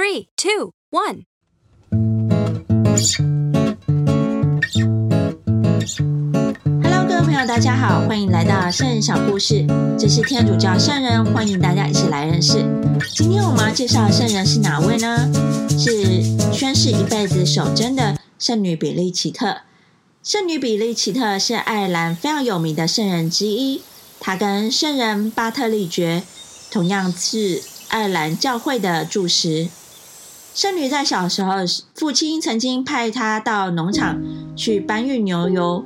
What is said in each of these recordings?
Three, two, one. Hello，各位朋友，大家好，欢迎来到圣人小故事。这是天主教圣人，欢迎大家一起来认识。今天我们要介绍的圣人是哪位呢？是宣誓一辈子守贞的圣女比利奇特。圣女比利奇特是爱尔兰非常有名的圣人之一，她跟圣人巴特利爵同样是爱尔兰教会的柱石。圣女在小时候，父亲曾经派她到农场去搬运牛油。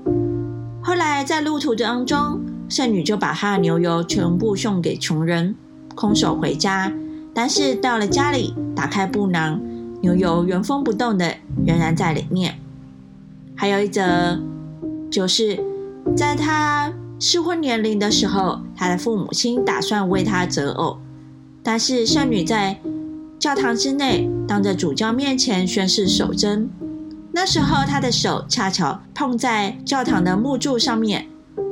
后来在路途当中，圣女就把她的牛油全部送给穷人，空手回家。但是到了家里，打开布囊，牛油原封不动的仍然在里面。还有一则，就是在她适婚年龄的时候，她的父母亲打算为她择偶，但是圣女在教堂之内，当着主教面前宣誓守贞。那时候，他的手恰巧碰在教堂的木柱上面。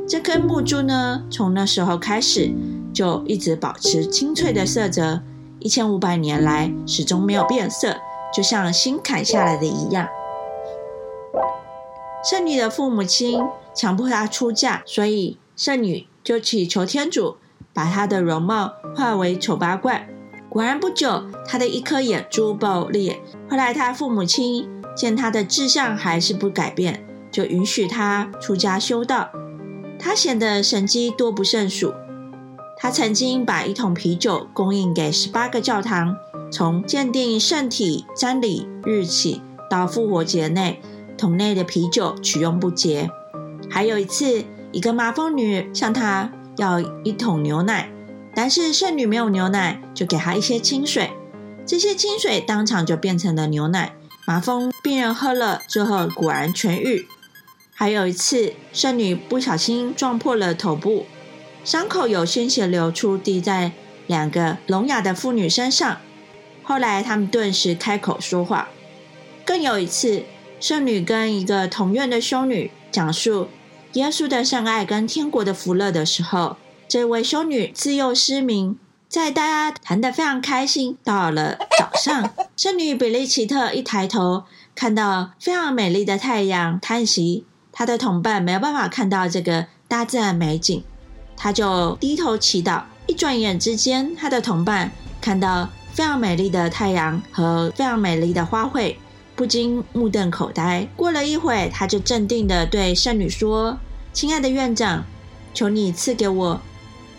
这根木柱呢，从那时候开始就一直保持清脆的色泽，一千五百年来始终没有变色，就像新砍下来的一样。圣女的父母亲强迫她出嫁，所以圣女就祈求天主把她的容貌化为丑八怪。果然不久，他的一颗眼珠爆裂。后来，他父母亲见他的志向还是不改变，就允许他出家修道。他显得神迹多不胜数。他曾经把一桶啤酒供应给十八个教堂，从鉴定圣体瞻礼日起到复活节内，桶内的啤酒取用不竭。还有一次，一个麻风女向他要一桶牛奶。但是圣女没有牛奶，就给她一些清水。这些清水当场就变成了牛奶。麻风病人喝了之后，果然痊愈。还有一次，圣女不小心撞破了头部，伤口有鲜血流出，滴在两个聋哑的妇女身上。后来，他们顿时开口说话。更有一次，圣女跟一个同院的修女讲述耶稣的圣爱跟天国的福乐的时候。这位修女自幼失明，在大家谈得非常开心。到了早上，圣女比利奇特一抬头，看到非常美丽的太阳，叹息。她的同伴没有办法看到这个大自然美景，她就低头祈祷。一转眼之间，她的同伴看到非常美丽的太阳和非常美丽的花卉，不禁目瞪口呆。过了一会，他就镇定地对圣女说：“亲爱的院长，求你赐给我。”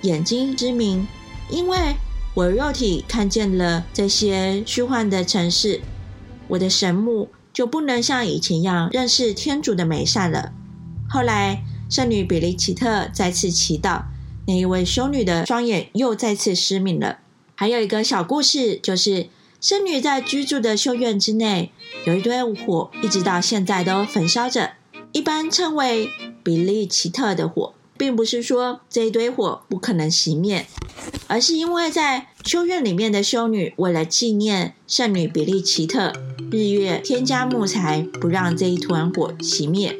眼睛之明，因为我肉体看见了这些虚幻的城市，我的神目就不能像以前一样认识天主的美善了。后来，圣女比利奇特再次祈祷，那一位修女的双眼又再次失明了。还有一个小故事，就是圣女在居住的修院之内有一堆火，一直到现在都焚烧着，一般称为比利奇特的火。并不是说这一堆火不可能熄灭，而是因为在修院里面的修女为了纪念圣女比利奇特，日月添加木材，不让这一团火熄灭。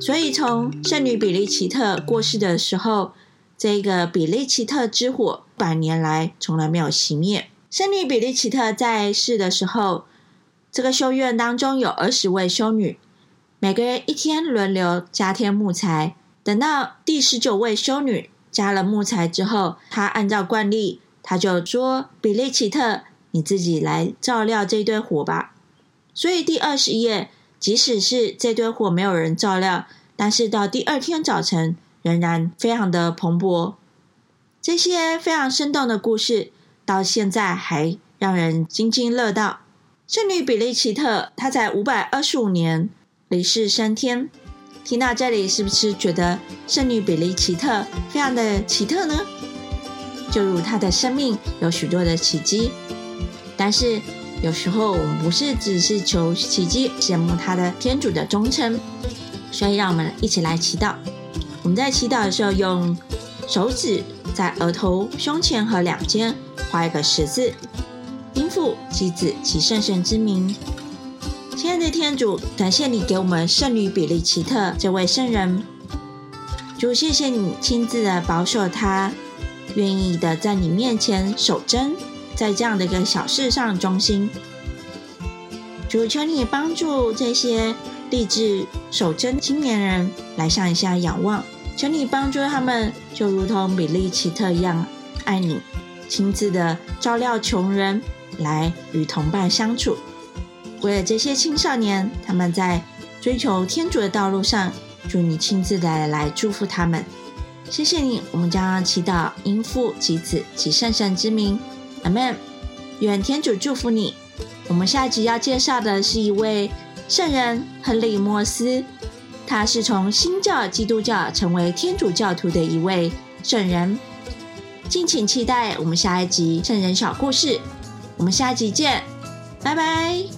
所以从圣女比利奇特过世的时候，这个比利奇特之火百年来从来没有熄灭。圣女比利奇特在世的时候，这个修院当中有二十位修女，每个人一天轮流加添木材。等到第十九位修女加了木材之后，她按照惯例，她就说：“比利奇特，你自己来照料这堆火吧。”所以第二十页，即使是这堆火没有人照料，但是到第二天早晨，仍然非常的蓬勃。这些非常生动的故事，到现在还让人津津乐道。圣女比利奇特，她在五百二十五年离世升天。听到这里，是不是觉得圣女比利奇特非常的奇特呢？就如她的生命有许多的奇迹，但是有时候我们不是只是求奇迹，羡慕她的天主的忠诚，所以让我们一起来祈祷。我们在祈祷的时候，用手指在额头、胸前和两肩画一个十字，应父、及子、及圣神之名。亲爱的天主，感谢你给我们圣女比利奇特这位圣人。主，谢谢你亲自的保守他，愿意的在你面前守贞，在这样的一个小事上忠心。主求你帮助这些立志守贞青年人来向一下仰望，求你帮助他们，就如同比利奇特一样爱你，亲自的照料穷人，来与同伴相处。为了这些青少年，他们在追求天主的道路上，祝你亲自的来祝福他们。谢谢你，我们将祈祷因父及子及圣神之名，阿门。愿天主祝福你。我们下一集要介绍的是一位圣人亨利·莫斯，他是从新教基督教成为天主教徒的一位圣人。敬请期待我们下一集圣人小故事。我们下一集见，拜拜。